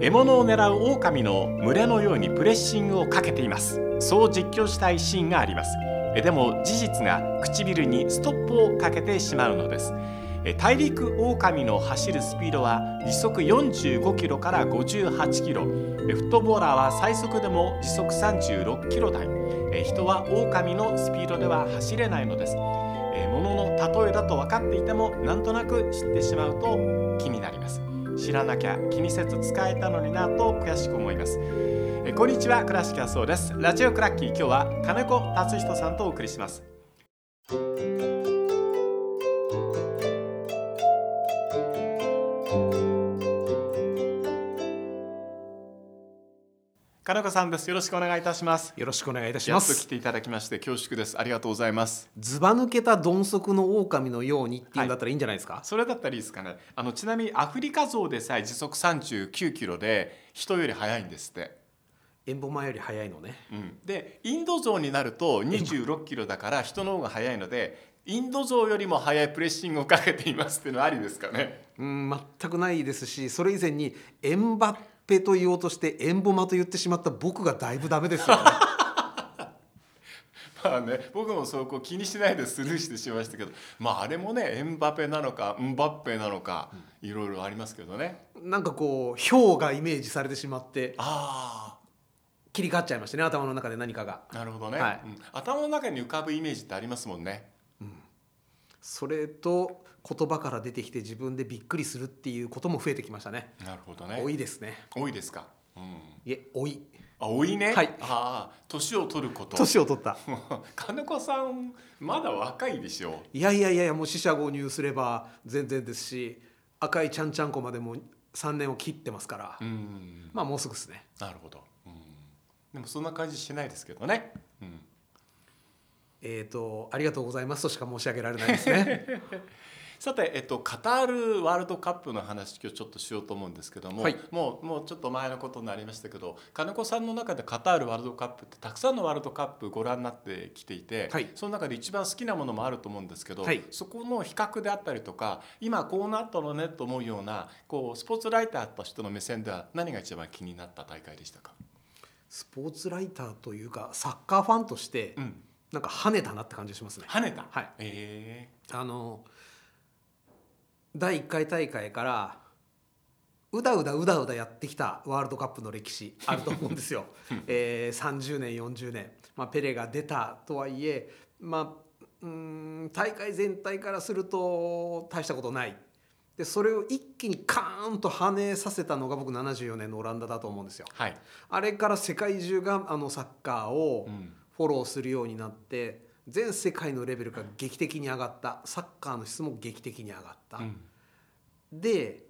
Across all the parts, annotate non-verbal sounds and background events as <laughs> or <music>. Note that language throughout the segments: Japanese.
獲物を狙う狼の群れのようにプレッシングをかけています。そう実況したいシーンがあります。でも事実が唇にストップをかけてしまうのです。大陸狼の走るスピードは時速45キロから58キロ。フットボーラーは最速でも時速36キロ台。人は狼のスピードでは走れないのです。物の例えだと分かっていてもなんとなく知ってしまうと気になります。知らなきゃ気にせず使えたのになと悔しく思います。えこんにちは倉敷そうです。ラジオクラッキー。今日は金子達人さんとお送りします。金子さんです。よろしくお願いいたします。よろしくお願いいたします。やっと来ていただきまして恐縮です。ありがとうございます。ずば抜けた鈍足の狼のようにっていうんだったらいいんじゃないですか、はい、それだったらいいですかね。あのちなみにアフリカゾウでさえ時速39キロで人より速いんですって。エンボマより速いのね、うん、でインドゾウになると26キロだから人の方が速いのでインドゾウよりも速いプレッシングをかけていますっていうのはありですかね？うん全くないですしそれ以前にエンバッペと言おうとしてエンボマと言ってしまった僕がだいぶダメですよね。<laughs> まあね僕もそうこう気にしないでスルーしてしまいましたけどまああれもねエンバペなのかンバッペなのか、いろいろありますけどね。なんかこう氷がイメージされてしまってああ。切り替わっちゃいましたね頭の中で何かが。なるほどね、はい。うん、頭の中に浮かぶイメージってありますもんね、うん、それと言葉から出てきて自分でびっくりするっていうことも増えてきましたね。なるほどね。多いですね。多いですか、うん、いえ多い。あ多いね？はい。ああ年を取ること。年を取った。<laughs> 金子さんまだ若いでしょ？いやいやいやもう死者購入すれば全然ですし赤いちゃんちゃんこまでも3年を切ってますから。うん。まあもうすぐですね。なるほど、うん、でもそんな感じしないですけどね、うんえーと、ありがとうございますとしか申し上げられないですね。<laughs> さて、えっと、カタールワールドカップの話今日ちょっとしようと思うんですけども、はい、もうもうちょっと前のことになりましたけど金子さんの中でカタールワールドカップってたくさんのワールドカップご覧になってきていて、はい、その中で一番好きなものもあると思うんですけど、はい、そこの比較であったりとか今こうなったのねと思うようなこうスポーツライターと人の目線では何が一番気になった大会でしたか？スポーツライターというかサッカーファンとして、うんなんか跳ねたなって感じしますね。跳ねた？はい。ええー、あの第1回大会からうだうだうだうだやってきたワールドカップの歴史あると思うんですよ。<laughs> えー、30年40年、まあ、ペレが出たとはいえ、まあ、うん大会全体からすると大したことないでそれを一気にカーンと跳ねさせたのが僕74年のオランダだと思うんですよ。はい、あれから世界中があのサッカーを、うんフォローするようになって全世界のレベルが劇的に上がった。サッカーの質も劇的に上がった。うん、で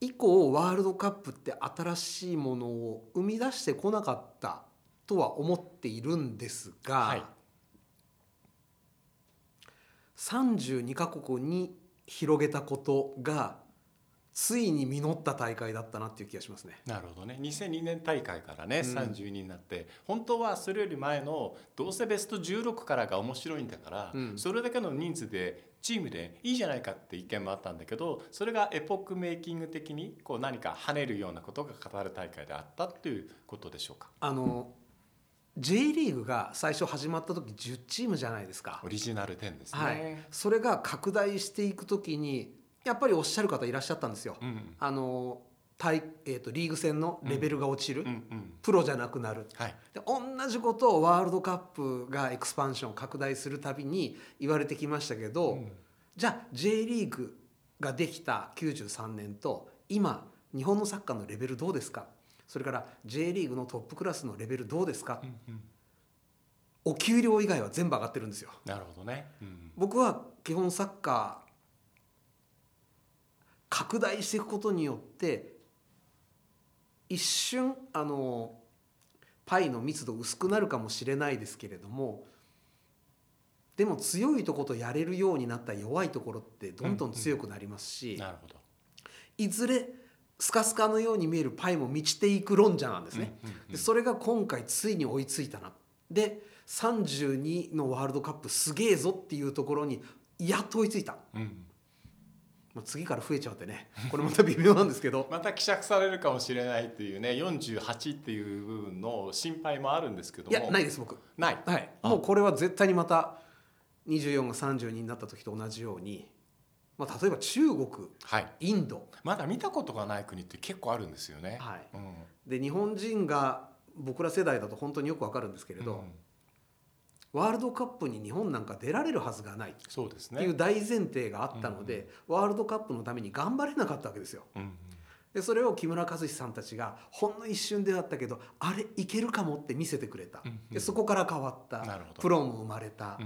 以降ワールドカップって新しいものを生み出してこなかったとは思っているんですが、はい、32カ国に広げたことがついに実った大会だったなっていう気がしますね。なるほどね。2002年大会からね、うん、32になって本当はそれより前のどうせベスト16からが面白いんだから、うん、それだけの人数でチームでいいじゃないかって意見もあったんだけどそれがエポックメイキング的にこう何か跳ねるようなことが語る大会であったっていうことでしょうか？あの J リーグが最初始まった時10チームじゃないですかオリジナル10ですね、はい、それが拡大していく時にやっぱりおっしゃる方いらっしゃったんですよ。うん、あの対えーと、リーグ戦のレベルが落ちる、うんうん。うん、プロじゃなくなる、はい、で同じことをワールドカップがエクスパンション拡大するたびに言われてきましたけど、うん、じゃあ J リーグができた93年と今日本のサッカーのレベルどうですか？それから J リーグのトップクラスのレベルどうですか、うんうん、お給料以外は全部上がってるんですよ。なるほどね、うん、僕は基本サッカー拡大していくことによって一瞬あのパイの密度薄くなるかもしれないですけれどもでも強いとことやれるようになった弱いところってどんどん強くなりますし、なるほどいずれスカスカのように見えるパイも満ちていく論者なんですね。でそれが今回ついに追いついたな。で32のワールドカップすげえぞっていうところにやっと追いついた。うんまあ、次から増えちゃうってね。<laughs> これまた微妙なんですけど。また希釈されるかもしれないっていうね48っていう部分の心配もあるんですけども。いやないです僕。ない、はい、もうこれは絶対にまた24が32になった時と同じように、まあ、例えば中国、はい、インド。まだ見たことがない国って結構あるんですよね。はい、うん、で日本人が僕ら世代だと本当によくわかるんですけれど、うん、ワールドカップに日本なんか出られるはずがない。そうですね。っていう大前提があったので、うん、ワールドカップのために頑張れなかったわけですよ。うんでそれを木村和志さんたちがほんの一瞬であったけどあれいけるかもって見せてくれた、でそこから変わった。プロも生まれた、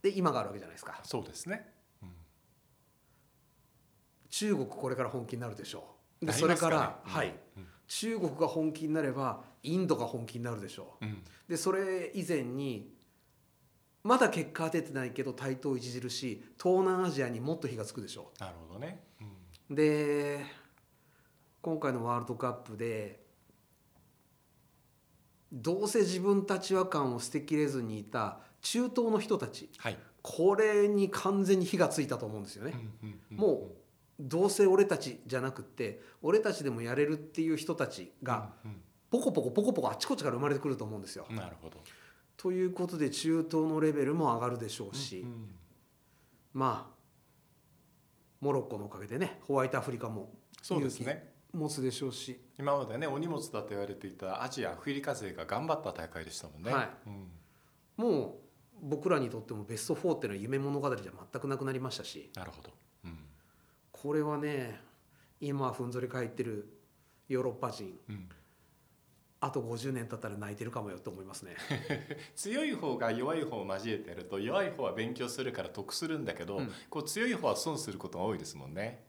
で今があるわけじゃないですか。そうですね、うん、中国これから本気になるでしょう。で、ね、それから、うん、はい、うん、中国が本気になればインドが本気になるでしょう、でそれ以前にまだ結果は出てないけど台頭著しい東南アジアにもっと火がつくでしょう。なるほどね、で今回のワールドカップでどうせ自分たちは感を捨てきれずにいた中東の人たち、はい、これに完全に火がついたと思うんですよね。もうどうせ俺たちじゃなくって俺たちでもやれるっていう人たちがポコポコポコポコあちこちから生まれてくると思うんですよ。なるほど。ということで中東のレベルも上がるでしょうし、うんうん、まあモロッコのおかげでねホワイトアフリカもそうですね。持つでしょうし。今までねお荷物だと言われていたアジアアフリカ勢が頑張った大会でしたもんね。はい。うん、もう僕らにとってもベスト4っていうのは夢物語じゃ全くなくなりましたし。なるほど、うん、これはね今ふんぞり返ってるヨーロッパ人、うん、あと50年経ったら泣いてるかもよと思いますね。<laughs> 強い方が弱い方を交えてやると弱い方は勉強するから得するんだけど、うん、こう強い方は損することが多いですもんね。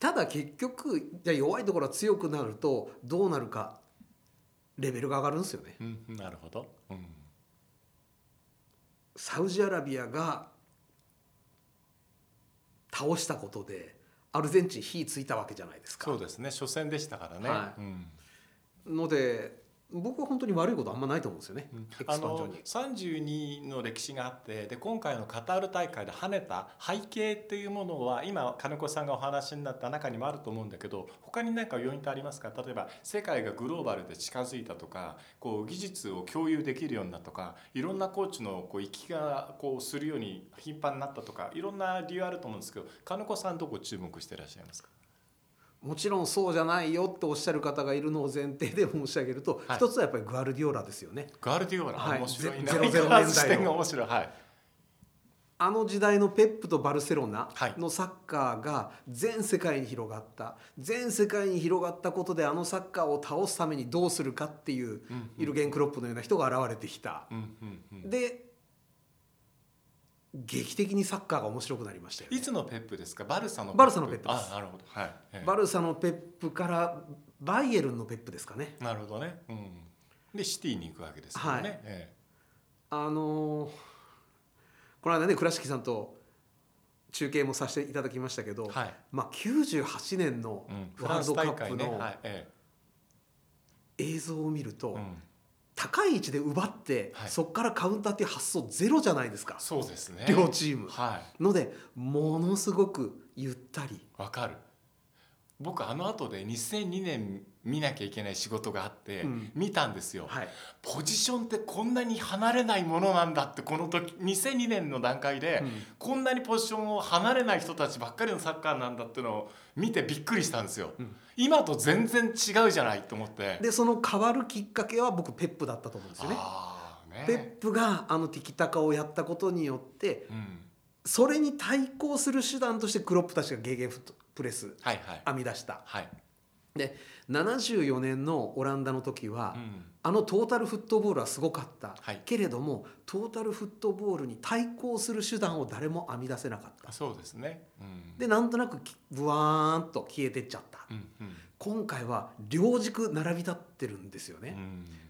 ただ結局じゃ弱いところは強くなるとどうなるかレベルが上がるんですよね、うん、なるほど、うん。サウジアラビアが倒したことでアルゼンチン火ついたわけじゃないですか。そうですね。初戦でしたからね、はい。うん、ので僕は本当に悪いことあんまないと思うんですよね、うん、あの32の歴史があってで今回のカタール大会で跳ねた背景っていうものは今金子さんがお話になった中にもあると思うんだけど他に何か要因ってありますか？例えば世界がグローバルで近づいたとかこう技術を共有できるようになったとかいろんなコーチのこう行きがこうするように頻繁になったとかいろんな理由あると思うんですけど金子さんどこ注目していらっしゃいますか？もちろんそうじゃないよっておっしゃる方がいるのを前提で申し上げると、はい、一つはやっぱりグアルディオラですよね。グアルディオラ、はい、面白いね。ゼロゼロ年代の面白い。はい。あの時代のペップとバルセロナのサッカーが全世界に広がった全世界に広がったことであのサッカーを倒すためにどうするかっていうユルゲン・クロップのような人が現れてきた。で劇的にサッカーが面白くなりましたよ、ね、いつのペップですか？バルサのバルサのペップあなるほど、はい、バルサのペップからバイエルンのペップですかね。なるほどね、うん、でシティに行くわけですよね、はい。ええ、あのー、この間ね倉敷さんと中継もさせていただきましたけど、はい、まあ、98年のワールドカップの映像を見ると、うん高い位置で奪って、はい、そこからカウンターっていう発想ゼロじゃないですか。そうですね。両チーム、はい、のでものすごくゆったり。わかる。僕あの後で2002年見なきゃいけない仕事があって、見たんですよ、はい、ポジションってこんなに離れないものなんだってこの時2002年の段階で、うん、こんなにポジションを離れない人たちばっかりのサッカーなんだっていうのを見てびっくりしたんですよ、うん、今と全然違うじゃないと思って。でその変わるきっかけは僕ペップだったと思うんですよね。ね。ペップがあのティキタカをやったことによって、うん、それに対抗する手段としてクロップたちがゲーゲンフットプレス編み出した。はい、はいで74年のオランダの時は、うん、あのトータルフットボールはすごかった、はい、けれどもトータルフットボールに対抗する手段を誰も編み出せなかった。そうですね、うん、でなんとなくブワーンと消えてっちゃった、うんうん、今回は両軸並び立ってるんですよね、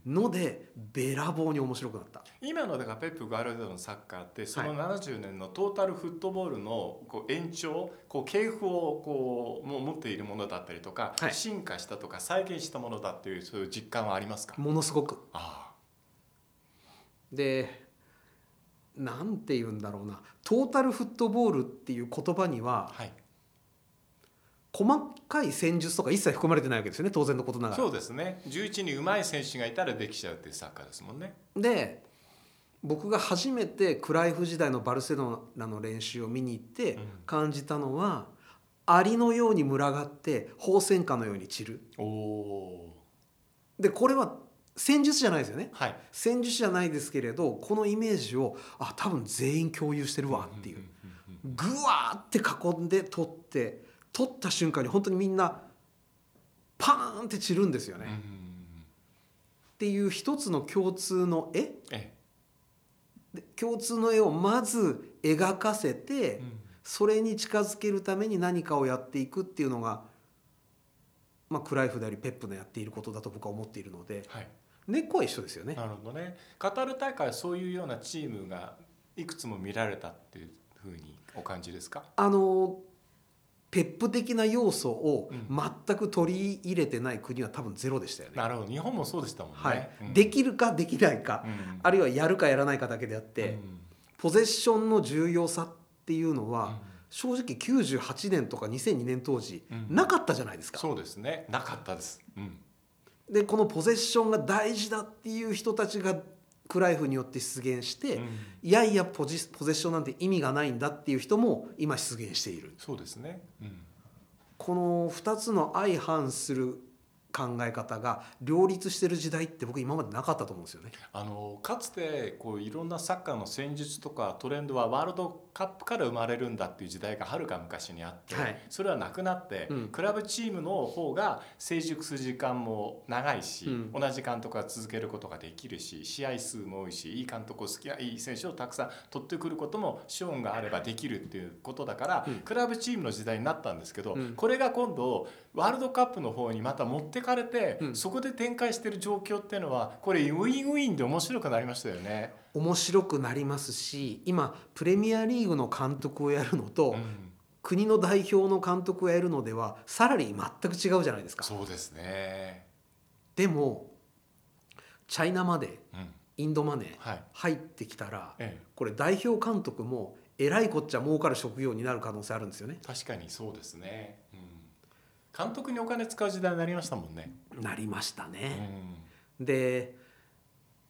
うん、のでべらぼうに面白くなった。今のだからペップ・ガルデのサッカーってその70年のトータルフットボールのこう延長こう系譜をこうも持っているものだったりとか、はい、進化したとか再現したものだっていうそういう実感はありますか？ものすごく。あ。でなんて言うんだろうな。トータルフットボールっていう言葉には、はい細かい戦術とか一切含まれてないわけですよね当然のことながら。そうですね。11人上手い選手がいたらできちゃうっていうサッカーですもんね。で僕が初めてクライフ時代のバルセロナの練習を見に行って感じたのは、うん、アリのように群がって放線下のように散る。でこれは戦術じゃないですよね、はい、戦術じゃないですけれどこのイメージをあ多分全員共有してるわっていう。ぐわーって囲んで取って取った瞬間に本当にみんなパーンって散るんですよね。っていう一つの共通の絵。で共通の絵をまず描かせて、それに近づけるために何かをやっていくっていうのが、まあ、クライフでありペップのやっていることだと僕は思っているので、はい、根っこは一緒ですよね。なるほどね。カタール大会はそういうようなチームがいくつも見られたっていうふうにお感じですか？あのペップ的な要素を全く取り入れてない国は多分ゼロでしたよね。なるほど。日本もそうでしたもんね。はい、うん、できるかできないか、うん、あるいはやるかやらないかだけであって、うん、ポゼッションの重要さっていうのは、正直98年とか2002年当時、なかったじゃないですか。そうですね。なかったです。でこのポゼッションが大事だっていう人たちがクライフによって出現して、うん、いやいやポジポゼッションなんて意味がないんだっていう人も今出現している。そうですね、うん、この2つの相反する考え方が両立してる時代って僕今までなかったと思うんですよね。あのかつてこういろんなサッカーの戦術とかトレンドはワールドカップから生まれるんだっていう時代がはるか昔にあって、はい、それはなくなって、うん、クラブチームの方が成熟する時間も長いし、うん、同じ監督が続けることができるし試合数も多いしいい監督を好きないい選手をたくさん取ってくることも資本があればできるっていうことだから、うん、クラブチームの時代になったんですけど、これが今度ワールドカップの方にまた持ってかれて、うん、そこで展開してる状況っていうのはこれウィンウィンで面白くなりましたよね。面白くなりますし今プレミアリーグの監督をやるのと、うん、国の代表の監督をやるのではサラリー全く違うじゃないですか。そうですね。でもチャイナまで、うん、インドマネー入ってきたら、はい、これ代表監督もえらいこっちゃ儲かる職業になる可能性あるんですよね。確かにそうですね、うん監督にお金使う時代になりましたもんね。なりましたね。うん、で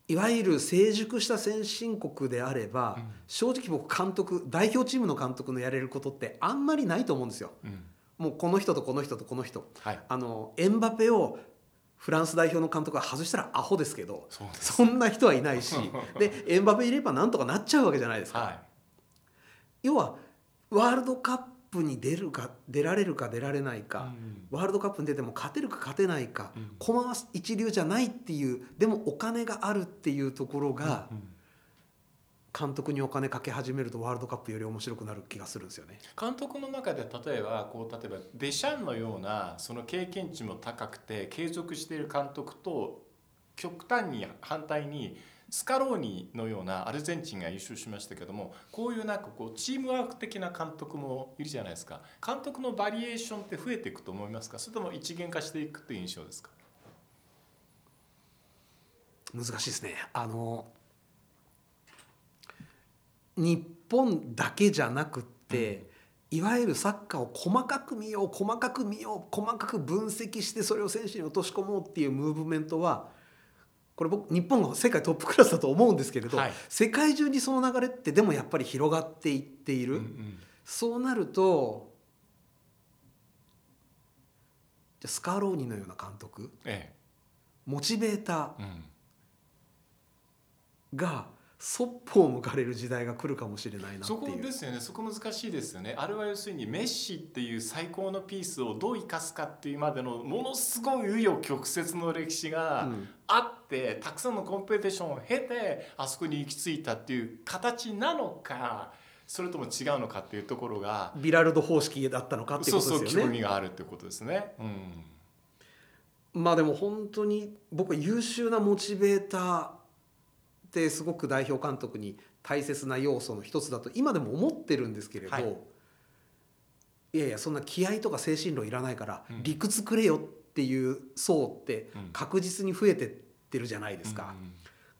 いわゆる成熟した先進国であれば、うん、正直僕監督代表チームの監督のやれることってあんまりないと思うんですよ。うん、もうこの人とこの人とこの人、はい、あのエンバペをフランス代表の監督が外したらアホですけどそんな人はいないし <laughs> でエンバペいればなんとかなっちゃうわけじゃないですか。はい、要はワールドカップに出るか出られるか出られないか、ワールドカップに出ても勝てるか勝てないか、駒は一流じゃないっていうでもお金があるっていうところが、監督にお金かけ始めるとワールドカップより面白くなる気がするんですよね。監督の中で例えばこう例えばデシャンのようなその経験値も高くて継続している監督と極端に反対にスカローニのようなアルゼンチンが優勝しましたけどもこういうなんかこうチームワーク的な監督もいるじゃないですか。監督のバリエーションって増えていくと思いますか？それとも一元化していくという印象ですか？難しいですね。あの日本だけじゃなくって、うん、いわゆるサッカーを細かく見よう細かく見よう細かく分析してそれを選手に落とし込もうっていうムーブメントはこれ僕日本が世界トップクラスだと思うんですけれど、はい、世界中にその流れってでもやっぱり広がっていっている、うんうん、そうなるとじゃスカーローニのような監督、ええ、モチベーターがそっぽを向かれる時代が来るかもしれないなそこですよね。そこ難しいですよね。あれは要するにメッシっていう最高のピースをどう生かすかっていうまでのものすごい紆余曲折の歴史があって、うん、たくさんのコンペティションを経てあそこに行き着いたっていう形なのかそれとも違うのかっていうところがビラルド方式だったのかっていうことですよね。そうそう興味があるってことですね。うん、まあでも本当に僕は優秀なモチベーターってすごく代表監督に大切な要素の一つだと今でも思ってるんですけれど、はい、いやいやそんな気合とか精神論いらないから理屈くれよっていう層って確実に増えてってるじゃないですか。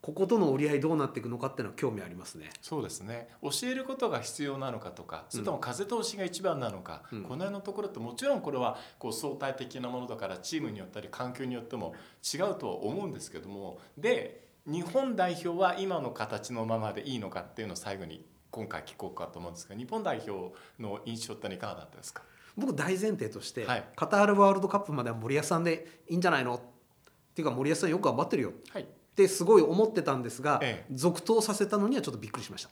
こことの折り合いどうなっていくのかっていうのは興味ありますね。そうですね。教えることが必要なのかとかそれとも風通しが一番なのか、うん、この辺のところってもちろんこれはこう相対的なものだからチームによったり環境によっても違うとは思うんですけどもで日本代表は今の形のままでいいのかっていうのを最後に今回聞こうかと思うんですが日本代表の印象っていかがだったですか？僕大前提として、はい、カタールワールドカップまでは森保さんでいいんじゃないのっていうか森保さんよく頑張ってるよ、はい、ってすごい思ってたんですが、ええ、続投させたのにはちょっとびっくりしました。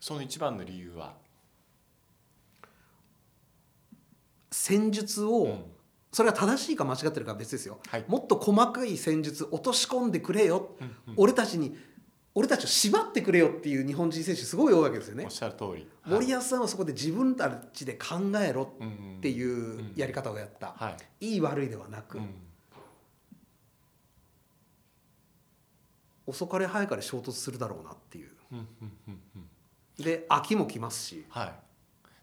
その一番の理由は？戦術を、うん、それが正しいか間違ってるかは別ですよ、はい、もっと細かい戦術落とし込んでくれよ、うんうん、俺たちに俺たちを縛ってくれよっていう日本人選手すごい多いわけですよね。おっしゃる通り、森保さんはそこで自分たちで考えろっていうやり方をやった、はい、いい悪いではなく、うん、遅かれ早かれ衝突するだろうなっていう。で秋も来ますし、はい、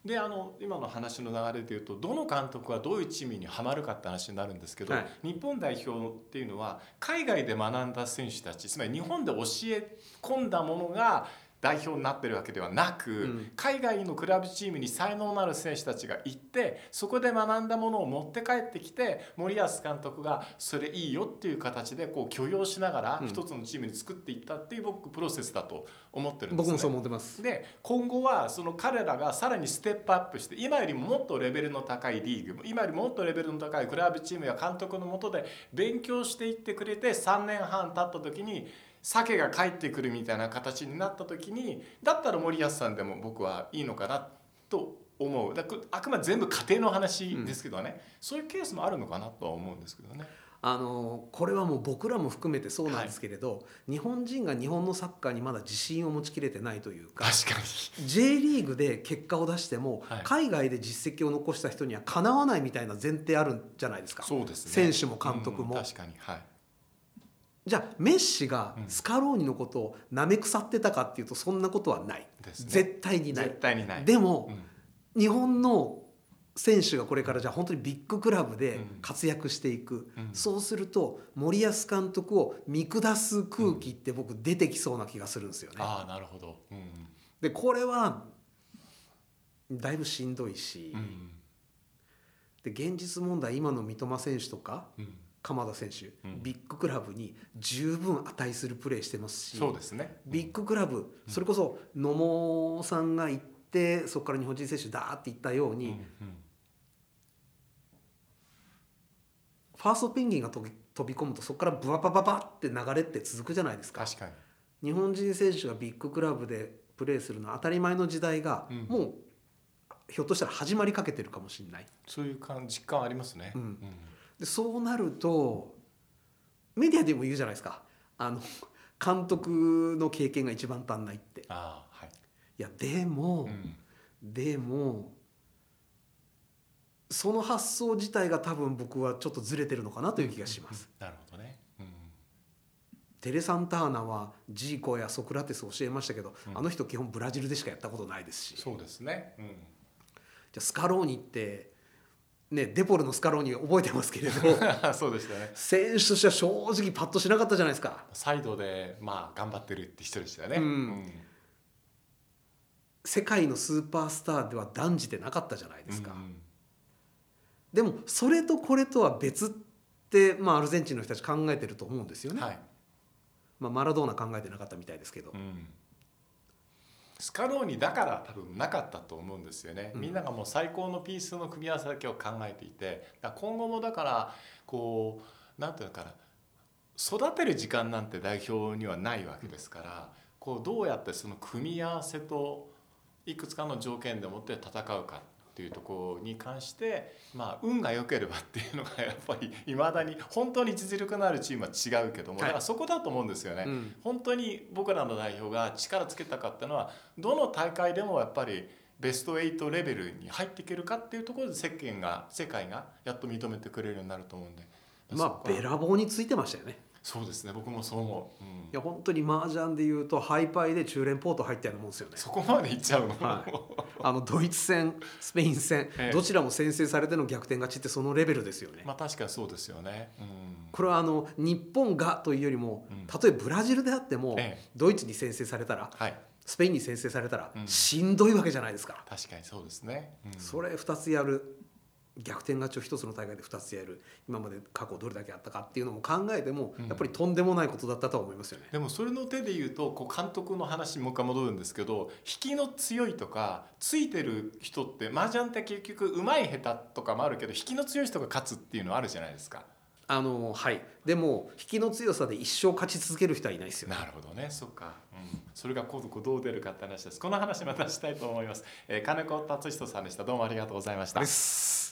であの今の話の流れでいうとどの監督はどういうチームにはまるかって話になるんですけど、はい、日本代表っていうのは海外で学んだ選手たちつまり日本で教え込んだものが代表になってるわけではなく、うん、海外のクラブチームに才能のある選手たちが行ってそこで学んだものを持って帰ってきて森保監督がそれいいよっていう形でこう許容しながら一つのチームに作っていったっていう僕プロセスだと思ってるんです、ね、僕もそう思ってます。で今後はその彼らがさらにステップアップして今よりももっとレベルの高いリーグ今よりもっとレベルの高いクラブチームや監督のもとで勉強していってくれて3年半経った時に鮭が帰ってくるみたいな形になった時にだったら森保さんでも僕はいいのかなと思う。だあくまで全部家庭の話ですけどね、うん、そういうケースもあるのかなとは思うんですけどね。あのこれはもう僕らも含めてそうなんですけれど、はい、日本人が日本のサッカーにまだ自信を持ちきれてないというか確かに。J リーグで結果を出しても、はい、海外で実績を残した人にはかなわないみたいな前提あるんじゃないですか。そうです、ね、選手も監督も。うん、確かに、はいじゃあメッシがスカローニのことをなめ腐ってたかっていうとそんなことはない、ね、絶対にない。絶対にない。でも、うん、日本の選手がこれからじゃあ本当にビッグクラブで活躍していく、うん、そうすると森保監督を見下す空気って僕出てきそうな気がするんですよね。あなるほど、うん、でこれはだいぶしんどいし、で現実問題今の三笘選手とか、鎌田選手、うん、ビッグクラブに十分値するプレーしてますしそうですね、ビッグクラブ、それこそ野茂さんが行ってそこから日本人選手だっていったように、うんうん、ファーストペンギンが飛び飛び込むとそこからブワバババって流れって続くじゃないですか。確かに。日本人選手がビッグクラブでプレーするのは当たり前の時代が、もうひょっとしたら始まりかけてるかもしれない。そういう感実感ありますね。うんでそうなるとメディアでも言うじゃないですか。あの <laughs> 監督の経験が一番足んないって。あ、はい、いやでも、うん、でもその発想自体が多分僕はちょっとずれてるのかなという気がします。なるほどね、うん、テレサンターナはジーコやソクラテス教えましたけど、うん、あの人基本ブラジルでしかやったことないですし。そうですね、うん、じゃあスカローニってね、デポルのスカローニ覚えてますけれど。<laughs> そうでしたね。選手としては正直パッとしなかったじゃないですか。サイドでまあ頑張ってるって人でしたよね、うん。うん、世界のスーパースターでは断じてなかったじゃないですか、うんうん、でもそれとこれとは別って、まあ、アルゼンチンの人たち考えてると思うんですよね、はい、まあ、マラドーナ考えてなかったみたいですけど、うんスカローニだから多分なかったと思うんですよね、みんながもう最高のピースの組み合わせだけを考えていて今後もだからこう何て言うのかな育てる時間なんて代表にはないわけですからこうどうやってその組み合わせといくつかの条件でもって戦うかっていうところに関してまあ運が良ければっていうのが <laughs> やっぱりいまだに本当に実力のあるチームは違うけども、だからそこだと思うんですよね、うん、本当に僕らの代表が力つけたかったのはどの大会でもやっぱりベスト8レベルに入っていけるかっていうところで世間が世界がやっと認めてくれるようになると思うんで。まあべらぼうについてましたよねそうですね。僕もそう思う、うん、いや本当に麻雀でいうとハイパイで中連ポート入ったようなもんですよね。そこまでいっちゃうの、はい、あのドイツ戦スペイン戦、ええ、どちらも先制されての逆転勝ちってそのレベルですよね。まあ確かにそうですよね、うん、これはあの日本がというよりも、たとえブラジルであっても、え、ドイツに先制されたら、はい、スペインに先制されたら、しんどいわけじゃないですか。確かにそうですね、それ2つやる逆転勝ちを一つの大会で2つやる。今まで過去どれだけあったかっていうのも考えても、やっぱりとんでもないことだったと思いますよね。でもそれの手で言うとこう監督の話もう一回戻るんですけど引きの強いとかついてる人って麻雀って結局うまい下手とかもあるけど引きの強い人が勝つっていうのはあるじゃないですか。あのはい。でも引きの強さで一生勝ち続ける人はいないですよ、なるほどね。そっか、うん、それが今度どう出るかって話です。この話またしたいと思います、えー、金子達人さんでした。どうもありがとうございました